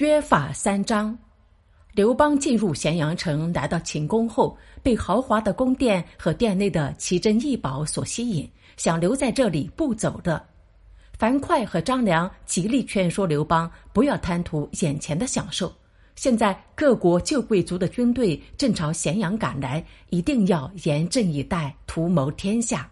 约法三章。刘邦进入咸阳城，来到秦宫后，被豪华的宫殿和殿内的奇珍异宝所吸引，想留在这里不走的。樊哙和张良极力劝说刘邦不要贪图眼前的享受。现在各国旧贵族的军队正朝咸阳赶来，一定要严阵以待，图谋天下。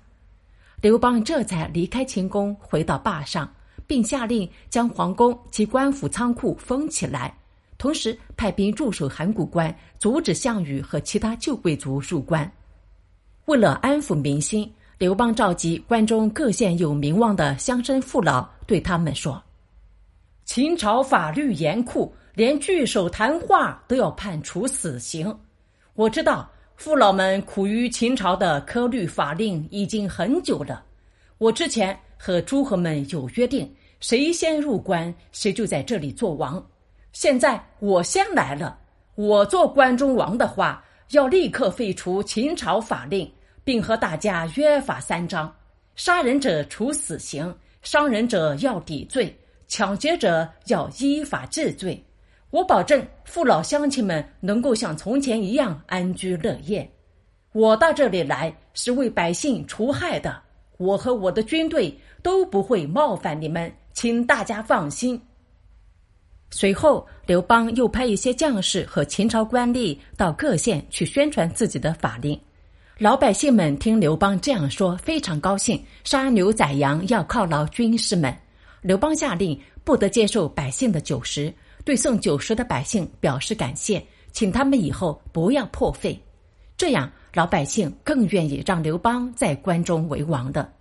刘邦这才离开秦宫，回到坝上，并下令将皇宫及官府仓库封起来。同时派兵驻守函谷关，阻止项羽和其他旧贵族入关。为了安抚民心，刘邦召集关中各县有名望的乡绅父老，对他们说：“秦朝法律严酷，连聚首谈话都要判处死刑。我知道父老们苦于秦朝的科律法令已经很久了。我之前和诸侯们有约定，谁先入关，谁就在这里做王。”现在我先来了，我做关中王的话，要立刻废除秦朝法令，并和大家约法三章：杀人者处死刑，伤人者要抵罪，抢劫者要依法治罪。我保证父老乡亲们能够像从前一样安居乐业。我到这里来是为百姓除害的，我和我的军队都不会冒犯你们，请大家放心。随后，刘邦又派一些将士和秦朝官吏到各县去宣传自己的法令。老百姓们听刘邦这样说，非常高兴，杀牛宰羊要犒劳军士们。刘邦下令不得接受百姓的酒食，对送酒食的百姓表示感谢，请他们以后不要破费。这样，老百姓更愿意让刘邦在关中为王的。